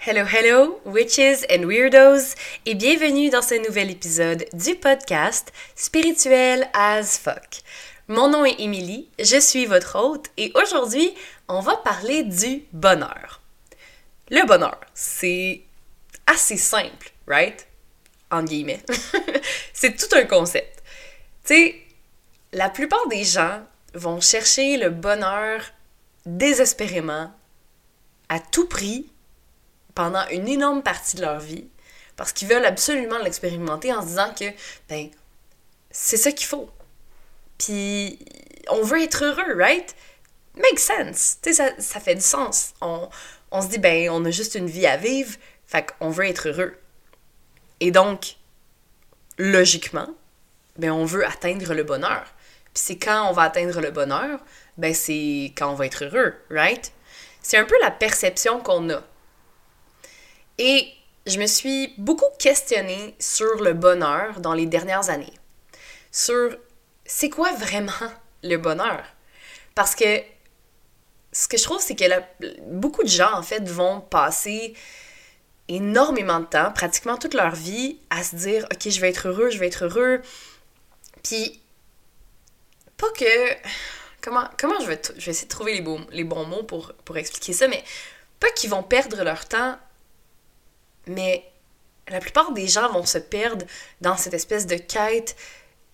Hello, hello, witches and weirdos, et bienvenue dans ce nouvel épisode du podcast Spirituel as fuck. Mon nom est Émilie, je suis votre hôte, et aujourd'hui, on va parler du bonheur. Le bonheur, c'est assez simple, right? En guillemets. c'est tout un concept. Tu sais, la plupart des gens vont chercher le bonheur désespérément, à tout prix, pendant une énorme partie de leur vie parce qu'ils veulent absolument l'expérimenter en se disant que, ben, c'est ça qu'il faut. Puis, on veut être heureux, right? Makes sense. Tu sais, ça, ça, fait du sens. On, on se dit, ben, on a juste une vie à vivre, fait qu'on veut être heureux. Et donc, logiquement, ben, on veut atteindre le bonheur. Puis c'est quand on va atteindre le bonheur, ben, c'est quand on va être heureux, right? C'est un peu la perception qu'on a. Et je me suis beaucoup questionnée sur le bonheur dans les dernières années. Sur c'est quoi vraiment le bonheur? Parce que ce que je trouve, c'est que beaucoup de gens, en fait, vont passer énormément de temps, pratiquement toute leur vie, à se dire Ok, je vais être heureux, je vais être heureux. Puis, pas que. Comment, comment je, vais je vais essayer de trouver les, bons, les bons mots pour, pour expliquer ça, mais pas qu'ils vont perdre leur temps mais la plupart des gens vont se perdre dans cette espèce de quête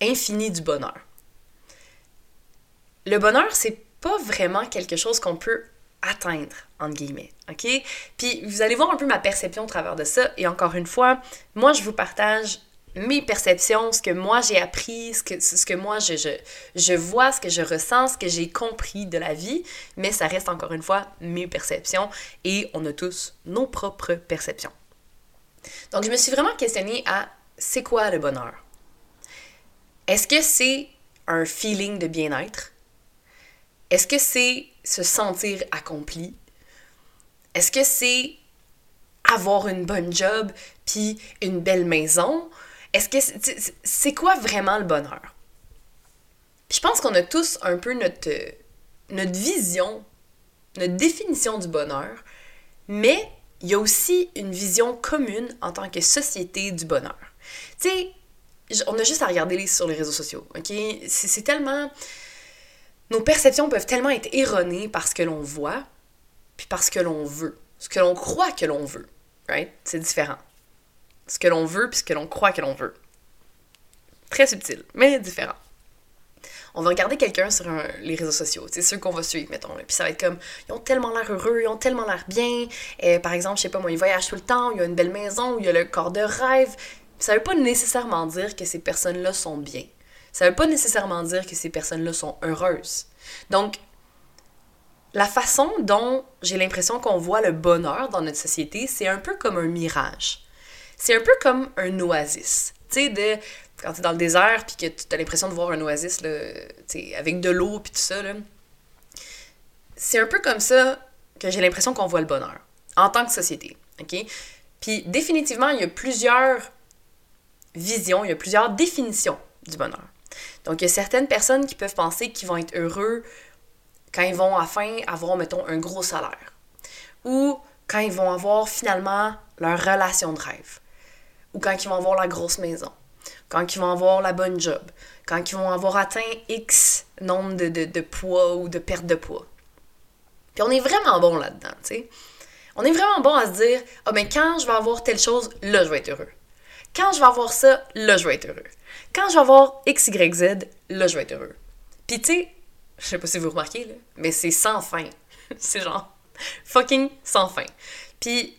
infinie du bonheur. Le bonheur, c'est pas vraiment quelque chose qu'on peut atteindre, entre guillemets, ok? Puis vous allez voir un peu ma perception au travers de ça, et encore une fois, moi je vous partage mes perceptions, ce que moi j'ai appris, ce que, ce que moi je, je, je vois, ce que je ressens, ce que j'ai compris de la vie, mais ça reste encore une fois mes perceptions, et on a tous nos propres perceptions. Donc, je me suis vraiment questionnée à c'est quoi le bonheur? Est-ce que c'est un feeling de bien-être? Est-ce que c'est se sentir accompli? Est-ce que c'est avoir une bonne job puis une belle maison? Est-ce que c'est quoi vraiment le bonheur? je pense qu'on a tous un peu notre, notre vision, notre définition du bonheur, mais il y a aussi une vision commune en tant que société du bonheur. Tu sais, on a juste à regarder sur les réseaux sociaux, ok? C'est tellement... Nos perceptions peuvent tellement être erronées parce que l'on voit, puis parce que l'on veut. Ce que l'on croit que l'on veut, right? C'est différent. Ce que l'on veut, puis ce que l'on croit que l'on veut. Très subtil, mais différent on va regarder quelqu'un sur les réseaux sociaux, c'est ceux qu'on va suivre, mettons. Puis ça va être comme, ils ont tellement l'air heureux, ils ont tellement l'air bien. et par exemple, je sais pas moi, ils voyagent tout le temps, il y a une belle maison, il y a le corps de rêve. Ça veut pas nécessairement dire que ces personnes-là sont bien. Ça veut pas nécessairement dire que ces personnes-là sont heureuses. Donc, la façon dont j'ai l'impression qu'on voit le bonheur dans notre société, c'est un peu comme un mirage. C'est un peu comme un oasis. Tu sais, de quand tu es dans le désert puis que tu as l'impression de voir un oasis là, avec de l'eau puis tout ça, c'est un peu comme ça que j'ai l'impression qu'on voit le bonheur en tant que société. OK? Puis définitivement, il y a plusieurs visions, il y a plusieurs définitions du bonheur. Donc, il y a certaines personnes qui peuvent penser qu'ils vont être heureux quand ils vont enfin avoir, mettons, un gros salaire. Ou quand ils vont avoir finalement leur relation de rêve. Ou quand ils vont avoir la grosse maison quand ils vont avoir la bonne job, quand ils vont avoir atteint X nombre de, de, poids ou de perte de poids. Puis on est vraiment bon là-dedans, tu sais. On est vraiment bon à se dire, ah ben quand je vais avoir telle chose, là je vais être heureux. Quand je vais avoir ça, là je vais être heureux. Quand je vais avoir X, Y, Z, là je vais être heureux. Puis tu sais, je sais pas si vous remarquez, là, mais c'est sans fin. c'est genre fucking sans fin. Puis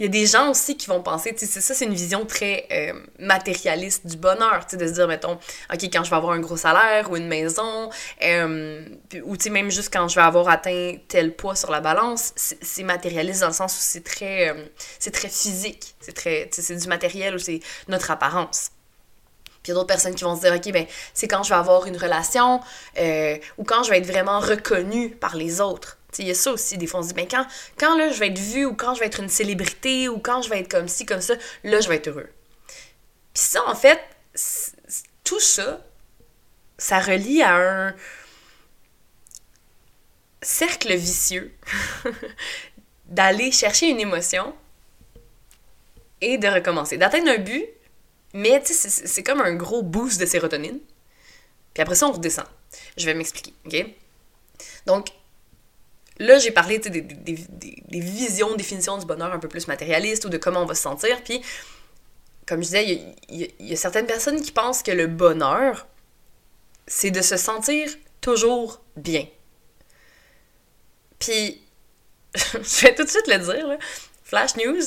il y a des gens aussi qui vont penser, tu sais, ça, c'est une vision très euh, matérialiste du bonheur, tu sais, de se dire, mettons, OK, quand je vais avoir un gros salaire ou une maison, euh, ou tu sais, même juste quand je vais avoir atteint tel poids sur la balance, c'est matérialiste dans le sens où c'est très, euh, c'est très physique, c'est très, c'est du matériel ou c'est notre apparence. Puis il y a d'autres personnes qui vont se dire, OK, ben, c'est quand je vais avoir une relation ou quand je vais être vraiment reconnue par les autres. Il y a ça aussi, des fois, on se dit, ben quand, quand là, je vais être vue ou quand je vais être une célébrité ou quand je vais être comme ci, comme ça, là, je vais être heureux. Puis ça, en fait, tout ça, ça relie à un cercle vicieux d'aller chercher une émotion et de recommencer. D'atteindre un but, mais c'est comme un gros boost de sérotonine. Puis après ça, on redescend. Je vais m'expliquer, OK? Donc, là, j'ai parlé des, des, des, des, visions, définitions du bonheur un peu plus matérialistes ou de comment on va se sentir. Puis, comme je disais, il y, a certaines personnes qui pensent que le bonheur, c'est de se sentir toujours bien. Puis, je vais tout de suite le dire. Flash news,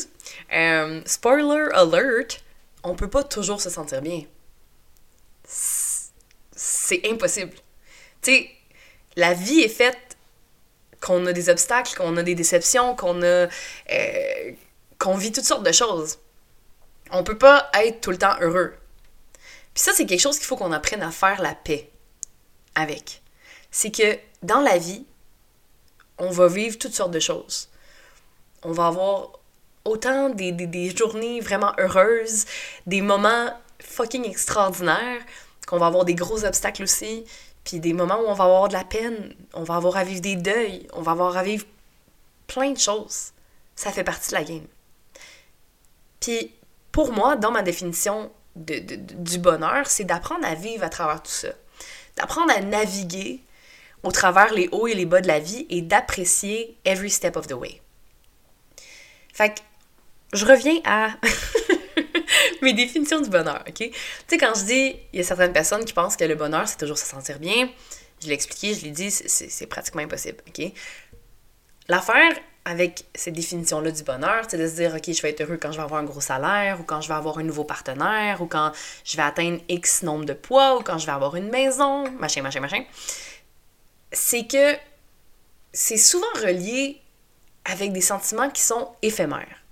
euh, spoiler alert, on peut pas toujours se sentir bien. C'est impossible. Tu sais, la vie est faite qu'on a des obstacles, qu'on a des déceptions, qu'on a. Euh, qu'on vit toutes sortes de choses. On peut pas être tout le temps heureux. Puis ça, c'est quelque chose qu'il faut qu'on apprenne à faire la paix avec. C'est que dans la vie, on va vivre toutes sortes de choses. On va avoir autant des, des, journées vraiment heureuses, des moments fucking extraordinaires, qu'on va avoir des gros obstacles aussi, puis des moments où on va avoir de la peine, on va avoir à vivre des deuils, on va avoir à vivre plein de choses. Ça fait partie de la game. Puis pour moi, dans ma définition de, du bonheur, c'est d'apprendre à vivre à travers tout ça. D'apprendre à naviguer au travers les hauts et les bas de la vie et d'apprécier every step of the way. Fait que je reviens à mes définitions du bonheur, ok? Tu sais, quand je dis, il y a certaines personnes qui pensent que le bonheur, c'est toujours se sentir bien, je l'ai expliqué, je l'ai dit, c'est pratiquement impossible, ok? L'affaire avec ces définitions-là du bonheur, c'est de se dire, ok, je vais être heureux quand je vais avoir un gros salaire, ou quand je vais avoir un nouveau partenaire, ou quand je vais atteindre X nombre de poids, ou quand je vais avoir une maison, machin, machin, machin. C'est que c'est souvent relié avec des sentiments qui sont éphémères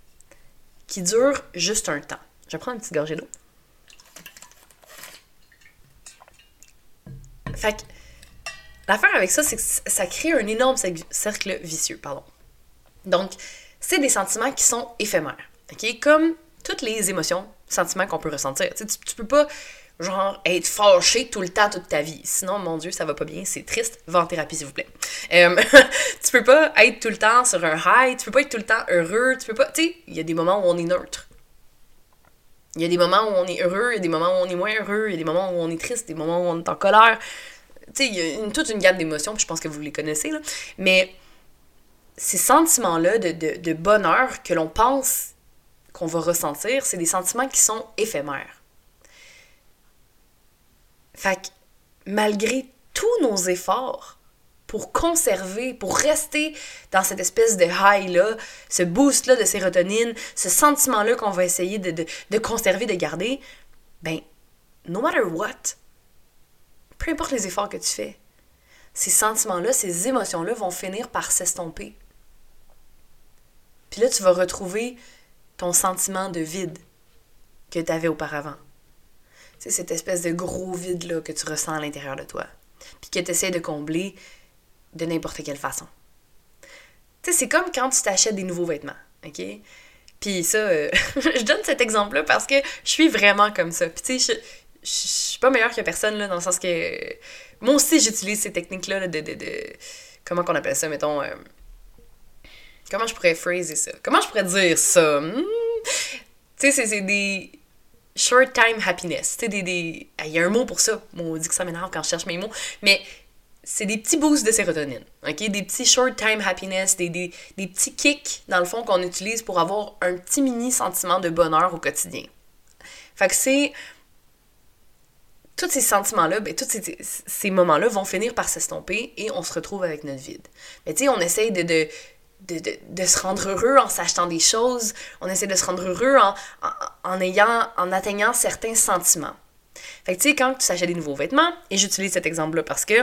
qui dure juste un temps. Je prendre une petite gorgée d'eau. Fait que l'affaire avec ça, c'est que ça crée un énorme cercle vicieux, pardon. Donc, c'est des sentiments qui sont éphémères, ok? Comme toutes les émotions, sentiments qu'on peut ressentir. Tu, tu peux pas genre être fâché tout le temps, toute ta vie. Sinon, mon Dieu, ça va pas bien, c'est triste. Va en thérapie, s'il vous plaît. Euh, tu peux pas être tout le temps sur un high, tu peux pas être tout le temps heureux, tu peux pas. Tu sais, il y a des moments où on est neutre. Il y a des moments où on est heureux, il y a des moments où on est moins heureux, il y a des moments où on est triste, des moments où on est en colère. Tu sais, il y a toute une gamme d'émotions, puis je pense que vous les connaissez, là. Mais ces sentiments-là de, de, de bonheur que l'on pense qu'on va ressentir, c'est des sentiments qui sont éphémères. Fait que malgré tous nos efforts pour conserver, pour rester dans cette espèce de high-là, ce boost-là de sérotonine, ce sentiment-là qu'on va essayer de, conserver, de garder, ben, no matter what, peu importe les efforts que tu fais, ces sentiments-là, ces émotions-là vont finir par s'estomper. Puis là, tu vas retrouver ton sentiment de vide que tu avais auparavant. C'est cette espèce de gros vide-là que tu ressens à l'intérieur de toi. Puis que tu essaies de combler de n'importe quelle façon. Tu sais, c'est comme quand tu t'achètes des nouveaux vêtements, OK? Puis ça, euh, je donne cet exemple-là parce que je suis vraiment comme ça. Puis tu sais, je, suis pas meilleure que personne, là, dans le sens que... Moi aussi, j'utilise ces techniques-là de, de, de, Comment qu'on appelle ça, mettons... Euh, comment je pourrais phraser ça? Comment je pourrais dire ça? Hmm? Tu sais, c'est des short time happiness. Tu sais, des. Il y a un mot pour ça. on dit que ça m'énerve quand je cherche mes mots. Mais c'est des petits boosts de sérotonine. OK? Des petits short time happiness, des, des, des petits kicks, dans le fond, qu'on utilise pour avoir un petit mini sentiment de bonheur au quotidien. Fait que c'est. Tous ces sentiments-là, ben, tous ces, ces moments-là vont finir par s'estomper et on se retrouve avec notre vide. Mais tu sais, on essaye de, de de, de, de, se rendre heureux en s'achetant des choses, on essaie de se rendre heureux en, en, ayant, en atteignant certains sentiments. Fait que tu sais, quand tu s'achètes des nouveaux vêtements, et j'utilise cet exemple-là parce que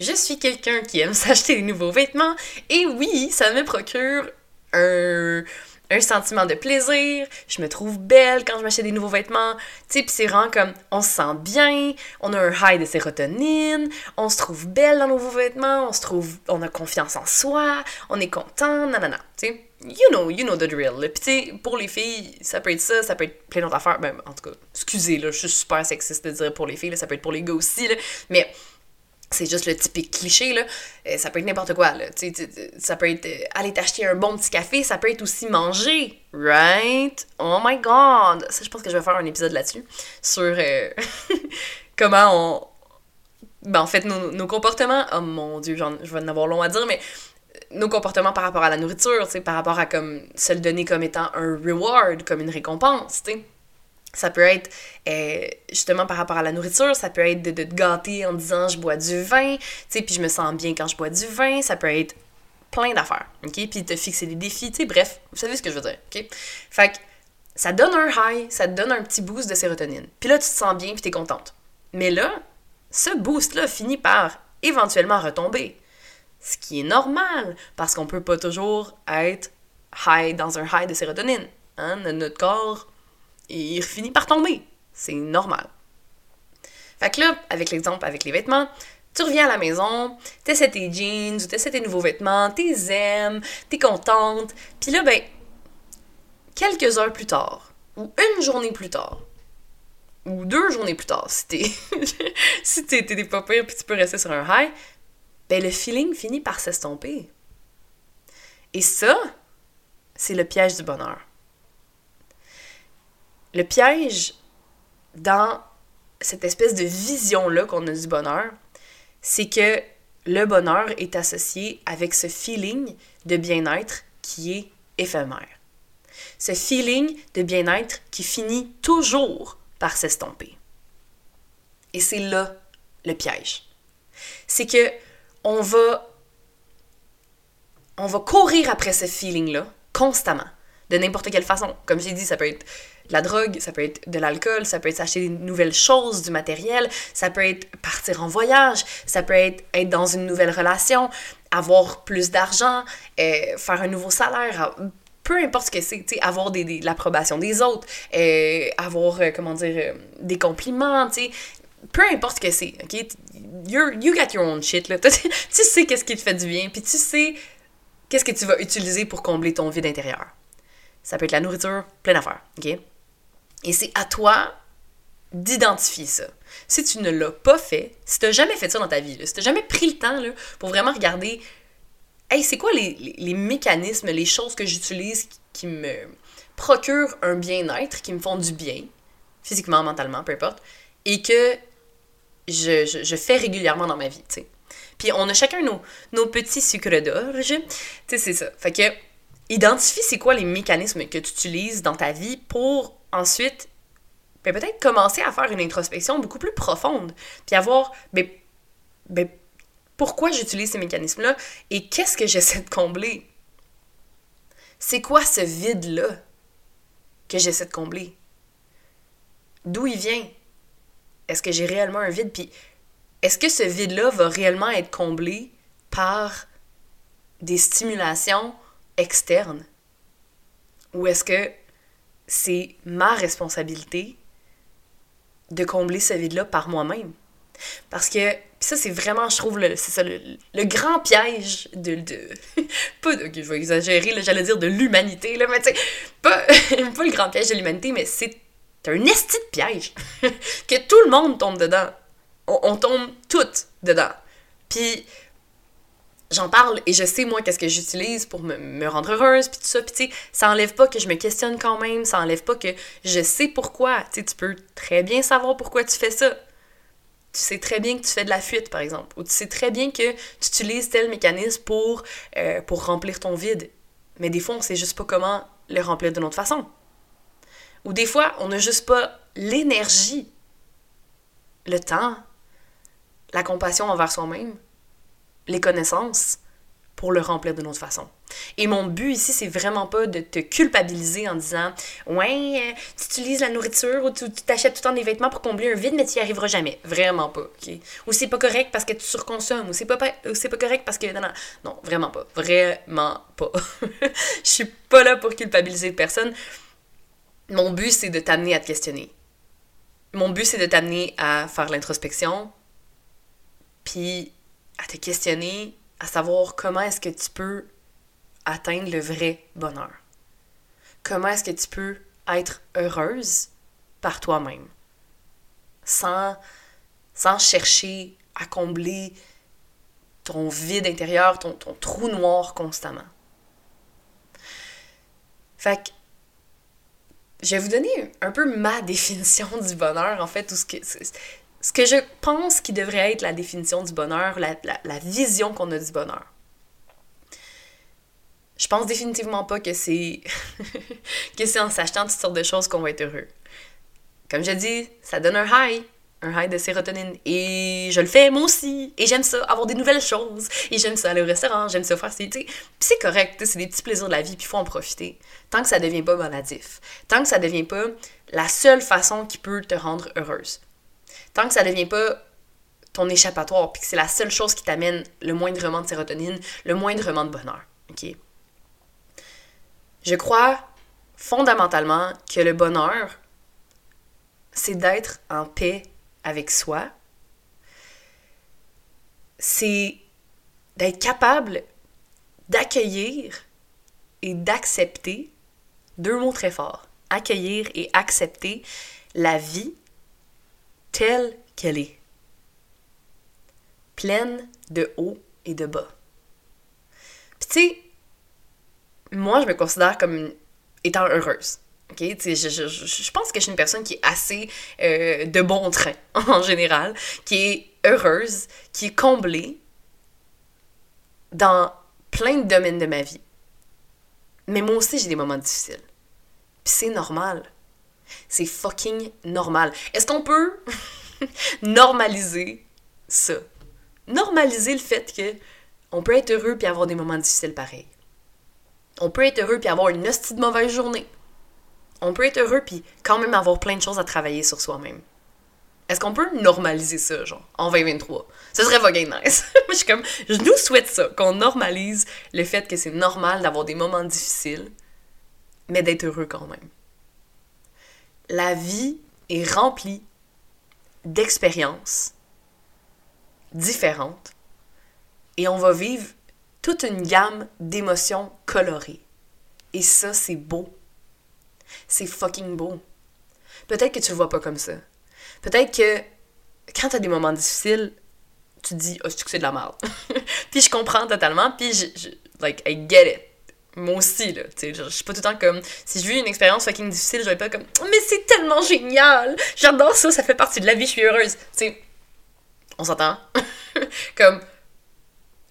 je suis quelqu'un qui aime s'acheter des nouveaux vêtements, et oui, ça me procure un, sentiment de plaisir, je me trouve belle quand je m'achète des nouveaux vêtements, tu sais, puis c'est vraiment comme, on se sent bien, on a un high de sérotonine, on se trouve belle dans nos nouveaux vêtements, on se trouve, on a confiance en soi, on est content, nanana, tu sais, you know, you know the drill. Puis tu pour les filles, ça peut être ça, ça peut être plein d'autres affaires, ben, en tout cas, excusez, là, je suis super sexiste de dire pour les filles, ça peut être pour les gars aussi, mais c'est juste le typique cliché, là. Euh, ça peut être n'importe quoi, là. ça peut être euh, aller t'acheter un bon petit café, ça peut être aussi manger, right? Oh my god! Ça, je pense que je vais faire un épisode là-dessus, sur euh, comment on... Ben, en fait, nos, comportements... Oh mon Dieu, je vais en avoir long à dire, mais nos comportements par rapport à la nourriture, par rapport à comme se le donner comme étant un reward, comme une récompense, tu sais. Ça peut être euh, justement par rapport à la nourriture, ça peut être de, te gâter en disant je bois du vin, tu sais, puis je me sens bien quand je bois du vin, ça peut être plein d'affaires, ok? Puis te fixer des défis, tu sais, bref, vous savez ce que je veux dire, ok? Fait que ça donne un high, ça te donne un petit boost de sérotonine. Puis là, tu te sens bien, puis t'es contente. Mais là, ce boost-là finit par éventuellement retomber. Ce qui est normal, parce qu'on peut pas toujours être high dans un high de sérotonine. Hein? Notre corps il finit par tomber. C'est normal. Fait que là, avec l'exemple avec les vêtements, tu reviens à la maison, t'essaies tes jeans ou t'essaies tes nouveaux vêtements, t'es aimes, t'es contente, puis là, ben, quelques heures plus tard, ou une journée plus tard, ou deux journées plus tard, si t'es si t'es pire puis tu peux rester sur un high, ben le feeling finit par s'estomper. Et ça, c'est le piège du bonheur. Le piège dans cette espèce de vision-là qu'on a du bonheur, c'est que le bonheur est associé avec ce feeling de bien-être qui est éphémère. Ce feeling de bien-être qui finit toujours par s'estomper. Et c'est là le piège. C'est que on va on va courir après ce feeling-là constamment, de n'importe quelle façon. Comme j'ai dit, ça peut être la drogue, ça peut être de l'alcool, ça peut être s'acheter des nouvelles choses, du matériel, ça peut être partir en voyage, ça peut être être dans une nouvelle relation, avoir plus d'argent, euh, faire un nouveau salaire, peu importe ce que c'est, avoir des, l'approbation des autres, euh, avoir, euh, comment dire, des compliments, peu importe ce que c'est, ok? you got your own shit, là. tu sais qu'est-ce qui te fait du bien, puis tu sais qu'est-ce que tu vas utiliser pour combler ton vide intérieur. Ça peut être la nourriture, plein d'affaires? Et c'est à toi d'identifier ça. Si tu ne l'as pas fait, si tu n'as jamais fait ça dans ta vie, si tu n'as jamais pris le temps là, pour vraiment regarder, hey, c'est quoi les, mécanismes, les choses que j'utilise qui, me procurent un bien-être, qui me font du bien, physiquement, mentalement, peu importe, et que je, fais régulièrement dans ma vie, tu sais. Puis on a chacun nos, nos petits sucres d'orge, tu sais, c'est ça. Fait que, identifie c'est quoi les mécanismes que tu utilises dans ta vie pour ensuite, ben, peut-être commencer à faire une introspection beaucoup plus profonde, puis avoir, ben, ben, pourquoi j'utilise ces mécanismes-là et qu'est-ce que j'essaie de combler? C'est quoi ce vide-là que j'essaie de combler? D'où il vient? Est-ce que j'ai réellement un vide? Puis est-ce que ce vide-là va réellement être comblé par des stimulations externes? Ou est-ce que c'est ma responsabilité de combler ce vide-là par moi-même. Parce que, ça, c'est vraiment, je trouve, le, c'est ça, le, grand piège de. de pas. Je vais exagérer, j'allais dire de l'humanité, là, mais tu sais, pas, pas le grand piège de l'humanité, mais c'est un esti de piège. que tout le monde tombe dedans. On, on tombe toutes dedans. Puis, j'en parle et je sais moi qu'est-ce que j'utilise pour me, rendre heureuse puis tout ça. Puis tu ça enlève pas que je me questionne quand même ça enlève pas que je sais pourquoi. Tu tu peux très bien savoir pourquoi tu fais ça. Tu sais très bien que tu fais de la fuite par exemple ou tu sais très bien que tu utilises tel mécanisme pour euh, pour remplir ton vide. Mais des fois on sait juste pas comment le remplir d'une autre façon. Ou des fois on n'a juste pas l'énergie le temps la compassion envers soi-même les connaissances pour le remplir d'une autre façon. Et mon but ici, c'est vraiment pas de te culpabiliser en disant Ouais, euh, tu utilises la nourriture ou tu t'achètes tout le temps des vêtements pour combler un vide, mais tu y arriveras jamais. Vraiment pas. ok? Ou c'est pas correct parce que tu surconsommes, ou c'est pas, c'est pas correct parce que. Non, non, non, vraiment pas. Vraiment pas. Je suis pas là pour culpabiliser personne. Mon but, c'est de t'amener à te questionner. Mon but, c'est de t'amener à faire l'introspection, puis à te questionner, à savoir comment est-ce que tu peux atteindre le vrai bonheur. Comment est-ce que tu peux être heureuse par toi-même sans, sans chercher à combler ton vide intérieur, ton, ton trou noir constamment. Fait que je vais vous donner un peu ma définition du bonheur, en fait, ou ce que, ce que je pense qui devrait être la définition du bonheur, la, vision qu'on a du bonheur. Je pense définitivement pas que c'est que c'est en s'achetant toutes sortes de choses qu'on va être heureux. Comme je dis, ça donne un high, un high de sérotonine. Et je le fais moi aussi. Et j'aime ça, avoir des nouvelles choses. Et j'aime ça aller au restaurant, j'aime ça faire ça. Puis c'est correct, c'est des petits plaisirs de la vie, puis il faut en profiter. Tant que ça devient pas maladif. Tant que ça devient pas la seule façon qui peut te rendre heureuse. Tant que ça devient pas ton échappatoire, puis que c'est la seule chose qui t'amène le moindrement de sérotonine, le moindrement de bonheur. OK? Je crois fondamentalement que le bonheur, c'est d'être en paix avec soi. C'est d'être capable d'accueillir et d'accepter, deux mots très forts, accueillir et accepter la vie telle qu'elle est, pleine de haut et de bas. Puis tu sais, moi, je me considère comme étant heureuse. OK? Je, je, je, pense que je suis une personne qui est assez euh, de bon train, en général, qui est heureuse, qui est comblée dans plein de domaines de ma vie. Mais moi aussi, j'ai des moments difficiles. Puis c'est normal. C'est fucking normal. Est-ce qu'on peut normaliser ça? Normaliser le fait que on peut être heureux puis avoir des moments difficiles pareils. On peut être heureux puis avoir une hostie de mauvaise journée. On peut être heureux puis quand même avoir plein de choses à travailler sur soi-même. Est-ce qu'on peut normaliser ça, genre, en 2023? Ce serait fucking nice. Je suis comme, je nous souhaite ça, qu'on normalise le fait que c'est normal d'avoir des moments difficiles, mais d'être heureux quand même. La vie est remplie d'expériences différentes et on va vivre toute une gamme d'émotions colorées. Et ça, c'est beau. C'est fucking beau. Peut-être que tu le vois pas comme ça. Peut-être que quand t'as des moments difficiles, tu te dis, oh, c'est de la merde. puis je comprends totalement, puis je, like, I get it. Moi aussi, là. Tu je suis pas tout le temps comme. Si je vis une expérience fucking difficile, je vais pas comme. Mais c'est tellement génial! J'adore ça, ça fait partie de la vie, je suis heureuse. Tu sais, on s'entend? comme,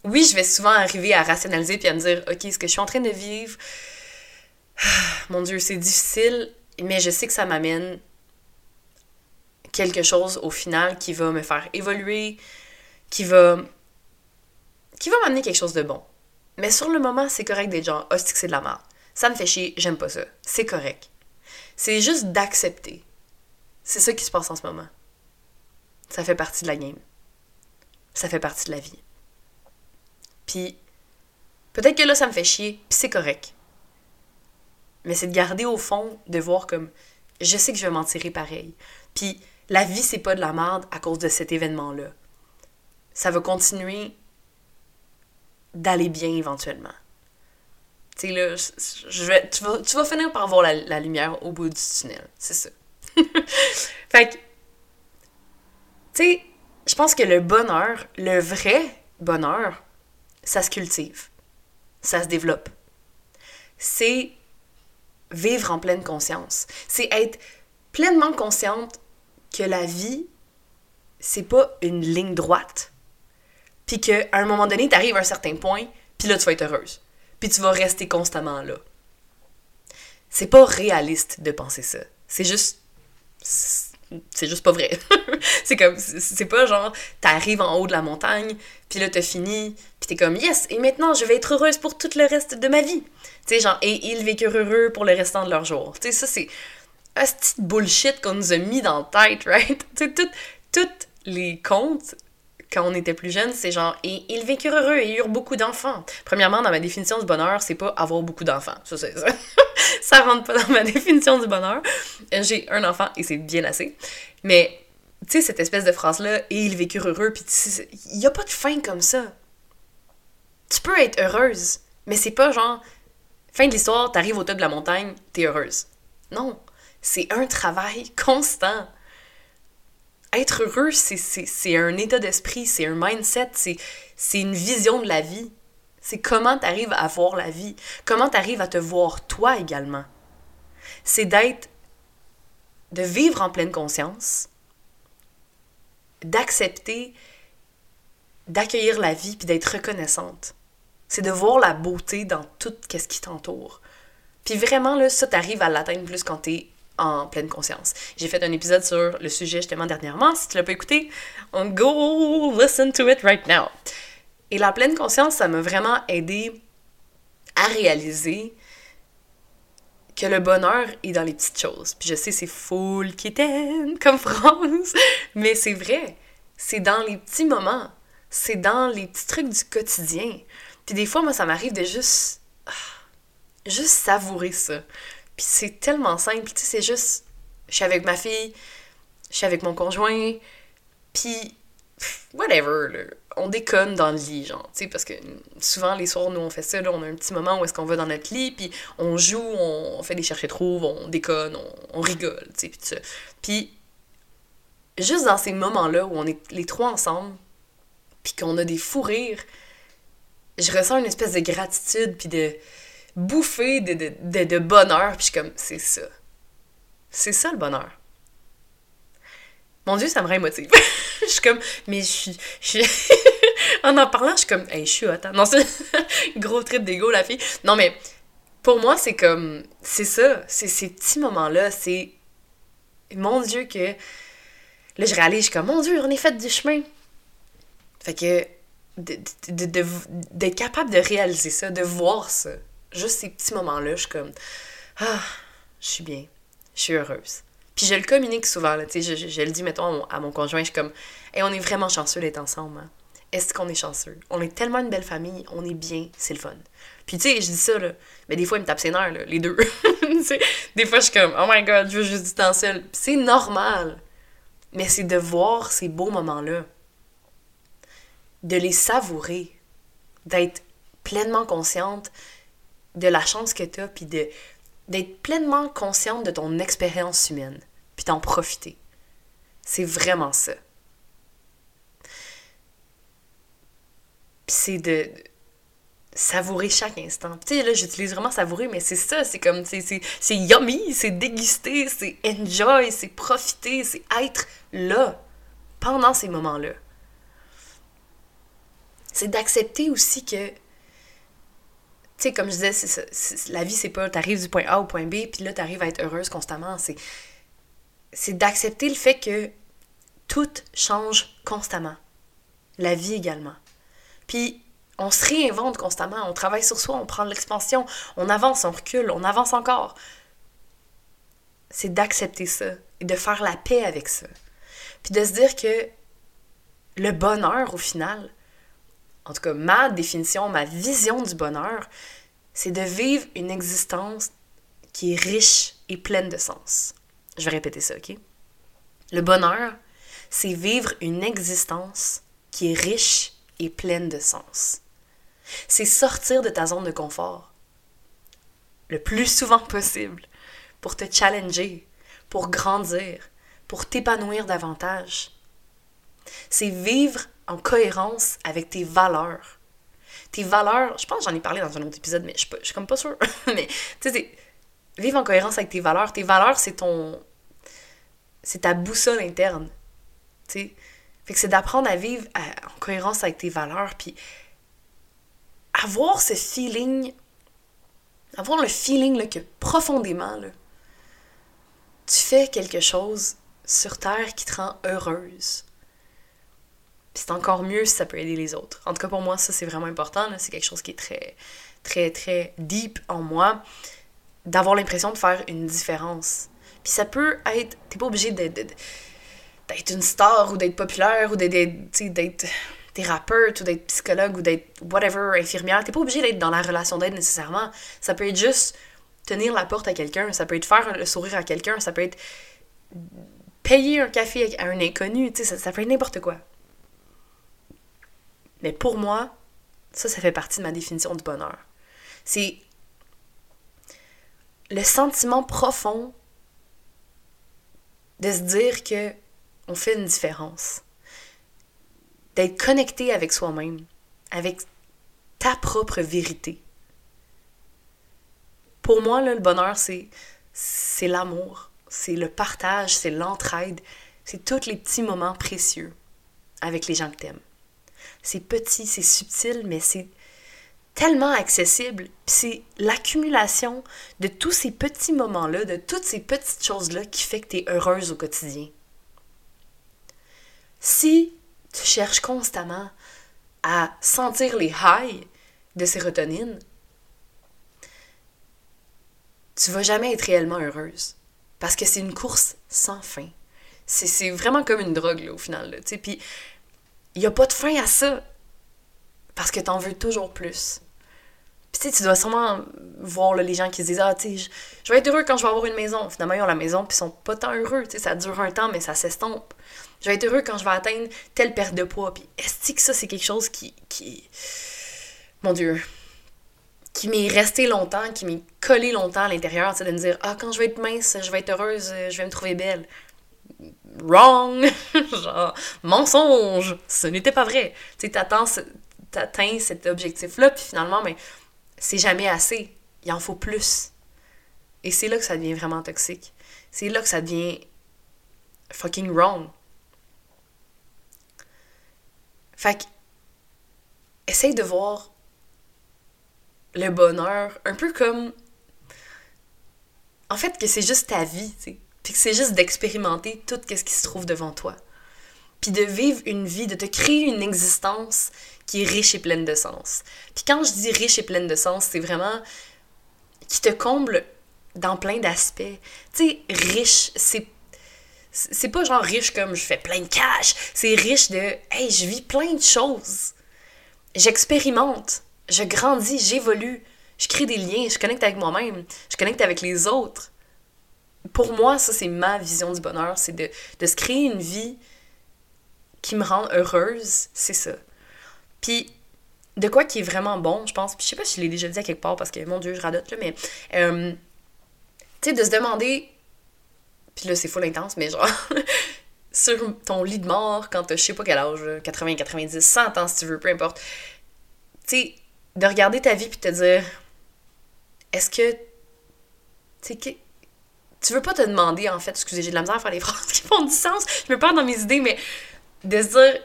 oui, je vais souvent arriver à rationaliser puis à me dire, OK, ce que je suis en train de vivre, mon Dieu, c'est difficile, mais je sais que ça m'amène quelque chose au final qui va me faire évoluer, qui va qui va m'amener quelque chose de bon. Mais sur le moment, c'est correct d'être genre, oh, c'est de la merde. Ça me fait chier, j'aime pas ça. C'est correct. C'est juste d'accepter. C'est ça qui se passe en ce moment. Ça fait partie de la game. Ça fait partie de la vie. Puis peut-être que là, ça me fait chier, puis c'est correct. Mais c'est de garder au fond, de voir comme je sais que je vais m'en tirer pareil. Puis la vie, c'est pas de la merde à cause de cet événement-là. Ça va continuer d'aller bien éventuellement. Tu sais, là, je vais, tu, vas, tu vas finir par voir la, la lumière au bout du tunnel. C'est ça. fait que, tu sais, je pense que le bonheur, le vrai bonheur, ça se cultive, ça se développe. C'est vivre en pleine conscience. C'est être pleinement consciente que la vie, c'est pas une ligne droite. Puis qu'à un moment donné, tu arrives à un certain point, puis là, tu vas être heureuse. Puis tu vas rester constamment là. C'est pas réaliste de penser ça. C'est juste c'est juste pas vrai. c'est comme, c'est pas genre, t'arrives en haut de la montagne, puis là t'as fini, puis t'es comme, yes, et maintenant je vais être heureuse pour tout le reste de ma vie. Tu sais, genre, et ils vécurent heureux pour le restant de leur jour. Tu sais, ça c'est un petit bullshit qu'on nous a mis dans la tête, right? Tu sais, toutes les contes quand on était plus jeune, c'est genre et ils vécurent heureux et eurent beaucoup d'enfants. Premièrement, dans ma définition du bonheur, c'est pas avoir beaucoup d'enfants. Ça, ça. ça rentre pas dans ma définition du bonheur. J'ai un enfant et c'est bien assez. Mais tu sais cette espèce de phrase là et ils vécurent heureux puis il y a pas de fin comme ça. Tu peux être heureuse, mais c'est pas genre fin de l'histoire, t'arrives au top de la montagne, t'es heureuse. Non, c'est un travail constant être heureux, c'est un état d'esprit, c'est un mindset, c'est une vision de la vie. C'est comment tu arrives à voir la vie, comment tu arrives à te voir toi également. C'est d'être, de vivre en pleine conscience, d'accepter, d'accueillir la vie, puis d'être reconnaissante. C'est de voir la beauté dans tout ce qui t'entoure. Puis vraiment, là, ça, t'arrives à l'atteindre plus quand t'es en pleine conscience. J'ai fait un épisode sur le sujet justement dernièrement. Si tu l'as pas écouté, on go listen to it right now. Et la pleine conscience, ça m'a vraiment aidé à réaliser que le bonheur est dans les petites choses. Puis je sais, c'est full kitten comme phrase, mais c'est vrai. C'est dans les petits moments. C'est dans les petits trucs du quotidien. Puis des fois, moi, ça m'arrive de juste. Ah, juste savourer ça. Puis c'est tellement simple, tu sais, c'est juste, je suis avec ma fille, je suis avec mon conjoint, puis whatever, là. on déconne dans le lit, genre, tu sais, parce que souvent, les soirs, nous, on fait ça, là, on a un petit moment où est-ce qu'on va dans notre lit, puis on joue, on, fait des chercher-trouves, on déconne, on, rigole, tu sais, puis ça. Puis, juste dans ces moments-là où on est les trois ensemble, puis qu'on a des fous rires, je ressens une espèce de gratitude, puis de bouffée de, de, de, bonheur, puis je suis comme, c'est ça. C'est ça le bonheur. Mon Dieu, ça me rémotive. je suis comme, mais je suis. en en parlant, je suis comme, hey, je suis hot. Hein. Non, c'est gros trip d'ego, la fille. Non, mais pour moi, c'est comme, c'est ça. C'est ces petits moments-là. C'est. Mon Dieu, que. Là, je réalise, je suis comme, mon Dieu, on est fait du chemin. Fait que. D'être de, de, capable de réaliser ça, de voir ça, juste ces petits moments-là, je suis comme Ah, je suis bien, je suis heureuse. Puis je le communique souvent, là, je, je, je, le dis, mettons, à mon, conjoint, je suis comme Et on est vraiment chanceux d'être ensemble. Hein. Est-ce qu'on est chanceux? On est tellement une belle famille, on est bien, c'est le fun. Puis tu sais, je dis ça, là, mais des fois, il me tape ses nerfs, là, les deux. des fois, je suis comme Oh my god, je veux juste du temps seul. c'est normal. Mais c'est de voir ces beaux moments-là, de les savourer, d'être pleinement consciente de la chance que tu as, puis d'être pleinement consciente de ton expérience humaine, puis d'en profiter. C'est vraiment ça. Puis c'est de savourer chaque instant. Tu sais, là, j'utilise vraiment savourer, mais c'est ça, c'est comme, c'est yummy, c'est déguster, c'est enjoy, c'est profiter, c'est être là, pendant ces moments-là. C'est d'accepter aussi que sais, comme je disais, la vie, c'est pas t'arrives du point A au point B, puis là, t'arrives à être heureuse constamment. C'est, c'est d'accepter le fait que tout change constamment. La vie également. Puis, on se réinvente constamment, on travaille sur soi, on prend l'expansion, on avance, on recule, on avance encore. C'est d'accepter ça et de faire la paix avec ça. Puis de se dire que le bonheur, au final, en tout cas ma définition, ma vision du bonheur, c'est de vivre une existence qui est riche et pleine de sens. Je vais répéter ça, ok? Le bonheur, c'est vivre une existence qui est riche et pleine de sens. C'est sortir de ta zone de confort le plus souvent possible pour te challenger, pour grandir, pour t'épanouir davantage. C'est vivre en cohérence avec tes valeurs. Tes valeurs, je pense que j'en ai parlé dans un autre épisode, mais je, je suis comme pas sûre. mais tu sais, vivre en cohérence avec tes valeurs. Tes valeurs, c'est ton. C'est ta boussole interne. Tu sais. Fait que c'est d'apprendre à vivre en cohérence avec tes valeurs, puis avoir ce feeling, avoir le feeling que profondément, tu fais quelque chose sur Terre qui te rend heureuse. Puis c'est encore mieux si ça peut aider les autres. En tout cas, pour moi, ça, c'est vraiment important. C'est quelque chose qui est très, très, très deep en moi. D'avoir l'impression de faire une différence. Puis ça peut être... T'es pas obligé d'être une star ou d'être populaire ou d'être thérapeute ou d'être psychologue ou d'être whatever, infirmière. T'es pas obligé d'être dans la relation d'aide nécessairement. Ça peut être juste tenir la porte à quelqu'un. Ça peut être faire le sourire à quelqu'un. Ça peut être payer un café à un inconnu. Ça, ça peut être n'importe quoi. Mais pour moi, ça, ça fait partie de ma définition du bonheur. C'est le sentiment profond de se dire que on fait une différence. D'être connecté avec soi-même, avec ta propre vérité. Pour moi, le bonheur, c'est, c'est l'amour, c'est le partage, c'est l'entraide, c'est tous les petits moments précieux avec les gens que t'aimes. C'est petit, c'est subtil, mais c'est tellement accessible. c'est l'accumulation de tous ces petits moments-là, de toutes ces petites choses-là qui fait que tu es heureuse au quotidien. Si tu cherches constamment à sentir les highs de sérotonine, tu vas jamais être réellement heureuse. Parce que c'est une course sans fin. C'est vraiment comme une drogue, au final. Puis, il n'y a pas de fin à ça. Parce que tu en veux toujours plus. Puis tu dois sûrement voir les gens qui se disent Ah, tu sais, je, vais être heureux quand je vais avoir une maison. Finalement, ils ont la maison, puis ils sont pas tant heureux. Tu sais, ça dure un temps, mais ça s'estompe. Je vais être heureux quand je vais atteindre telle perte de poids. Puis est-ce que ça, c'est quelque chose qui. qui... Mon Dieu. Qui m'est resté longtemps, qui m'est collé longtemps à l'intérieur, tu sais, de me dire Ah, quand je vais être mince, je vais être heureuse, je vais me trouver belle. Wrong! Genre, mensonge! Ce n'était pas vrai. Tu sais, t'atteins cet objectif-là, puis finalement, mais ben, c'est jamais assez. Il en faut plus. Et c'est là que ça devient vraiment toxique. C'est là que ça devient fucking wrong. Fait que, essaye de voir le bonheur un peu comme. En fait, que c'est juste ta vie, tu sais. Puis c'est juste d'expérimenter tout ce qui se trouve devant toi. Puis de vivre une vie, de te créer une existence qui est riche et pleine de sens. Puis quand je dis riche et pleine de sens, c'est vraiment qui te comble dans plein d'aspects. Tu sais, riche, c'est c'est pas genre riche comme je fais plein de cash, c'est riche de hey, je vis plein de choses. J'expérimente, je grandis, j'évolue, je crée des liens, je connecte avec moi-même, je connecte avec les autres. Pour moi, ça c'est ma vision du bonheur, c'est de, de se créer une vie qui me rend heureuse, c'est ça. Puis, de quoi qui est vraiment bon, je pense, puis je sais pas si je l'ai déjà dit à quelque part parce que, mon Dieu, je radote, là, mais, euh, tu sais, de se demander, puis là, c'est full intense, mais genre, sur ton lit de mort, quand t'as, je sais pas quel âge, 80, 90, 100 ans si tu veux, peu importe, tu sais, de regarder ta vie puis te dire, est-ce que, tu sais, tu veux pas te demander, en fait, excusez, j'ai de la misère à faire les phrases qui font du sens, je me perds dans mes idées, mais de se dire,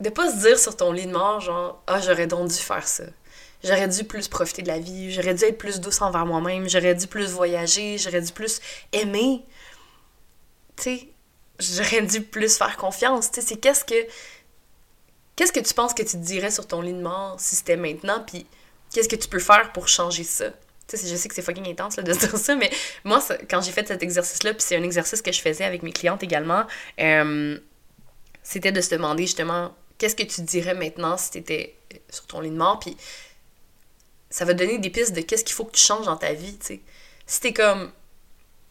de pas se dire sur ton lit de mort, genre, ah, j'aurais donc dû faire ça. J'aurais dû plus profiter de la vie, j'aurais dû être plus douce envers moi-même, j'aurais dû plus voyager, j'aurais dû plus aimer. Tu sais, j'aurais dû plus faire confiance. Tu sais, c'est qu'est-ce que. Qu'est-ce que tu penses que tu te dirais sur ton lit de mort si c'était maintenant, puis qu'est-ce que tu peux faire pour changer ça? Je sais que c'est fucking intense de dire ça, mais moi, quand j'ai fait cet exercice-là, puis c'est un exercice que je faisais avec mes clientes également, euh, c'était de se demander justement qu'est-ce que tu dirais maintenant si tu étais sur ton lit de mort, puis ça va donner des pistes de qu'est-ce qu'il faut que tu changes dans ta vie, tu sais. Si t'es comme,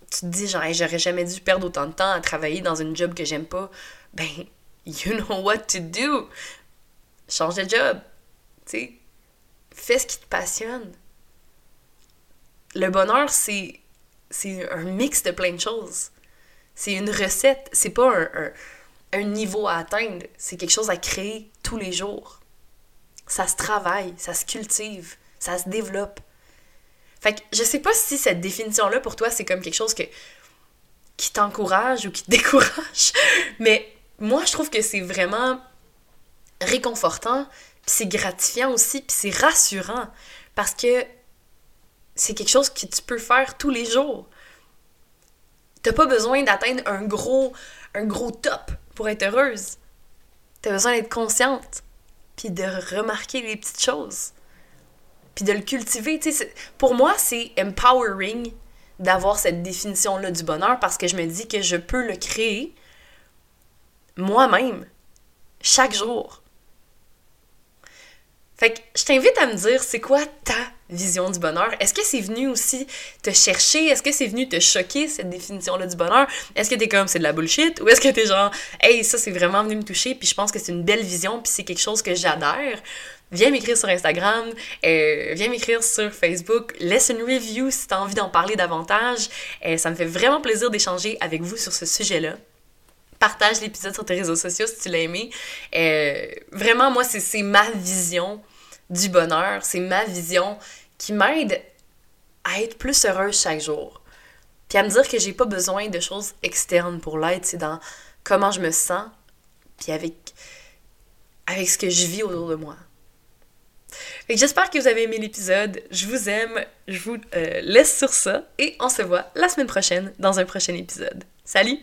tu te dis genre, j'aurais jamais dû perdre autant de temps à travailler dans une job que j'aime pas, ben, you know what to do. Change de job, tu sais. Fais ce qui te passionne. Le bonheur, c'est, c'est un mix de plein de choses. C'est une recette, c'est pas un un niveau à atteindre, c'est quelque chose à créer tous les jours. Ça se travaille, ça se cultive, ça se développe. Fait que je sais pas si cette définition-là pour toi, c'est comme quelque chose que, qui t'encourage ou qui te décourage, mais moi je trouve que c'est vraiment réconfortant, puis c'est gratifiant aussi, puis c'est rassurant parce que c'est quelque chose que tu peux faire tous les jours. T'as pas besoin d'atteindre un gros, un gros top pour être heureuse. T'as besoin d'être consciente, puis de remarquer les petites choses, puis de le cultiver. pour moi, c'est empowering d'avoir cette définition-là du bonheur parce que je me dis que je peux le créer moi-même, chaque jour. Fait que je t'invite à me dire, c'est quoi ta vision du bonheur? Est-ce que c'est venu aussi te chercher? Est-ce que c'est venu te choquer, cette définition-là du bonheur? Est-ce que t'es comme, c'est de la bullshit? Ou est-ce que t'es genre, hey, ça, c'est vraiment venu me toucher, puis je pense que c'est une belle vision, puis c'est quelque chose que j'adhère? Viens m'écrire sur Instagram, euh, viens m'écrire sur Facebook, laisse une review si t'as envie d'en parler davantage. Euh, ça me fait vraiment plaisir d'échanger avec vous sur ce sujet-là. Partage l'épisode sur tes réseaux sociaux si tu l'as aimé. Euh, vraiment, moi, c'est ma vision du bonheur. C'est ma vision qui m'aide à être plus heureuse chaque jour. Puis à me dire que j'ai pas besoin de choses externes pour l'être. C'est dans comment je me sens, puis avec, avec ce que je vis autour de moi. J'espère que vous avez aimé l'épisode. Je vous aime. Je vous euh, laisse sur ça. Et on se voit la semaine prochaine dans un prochain épisode. Salut!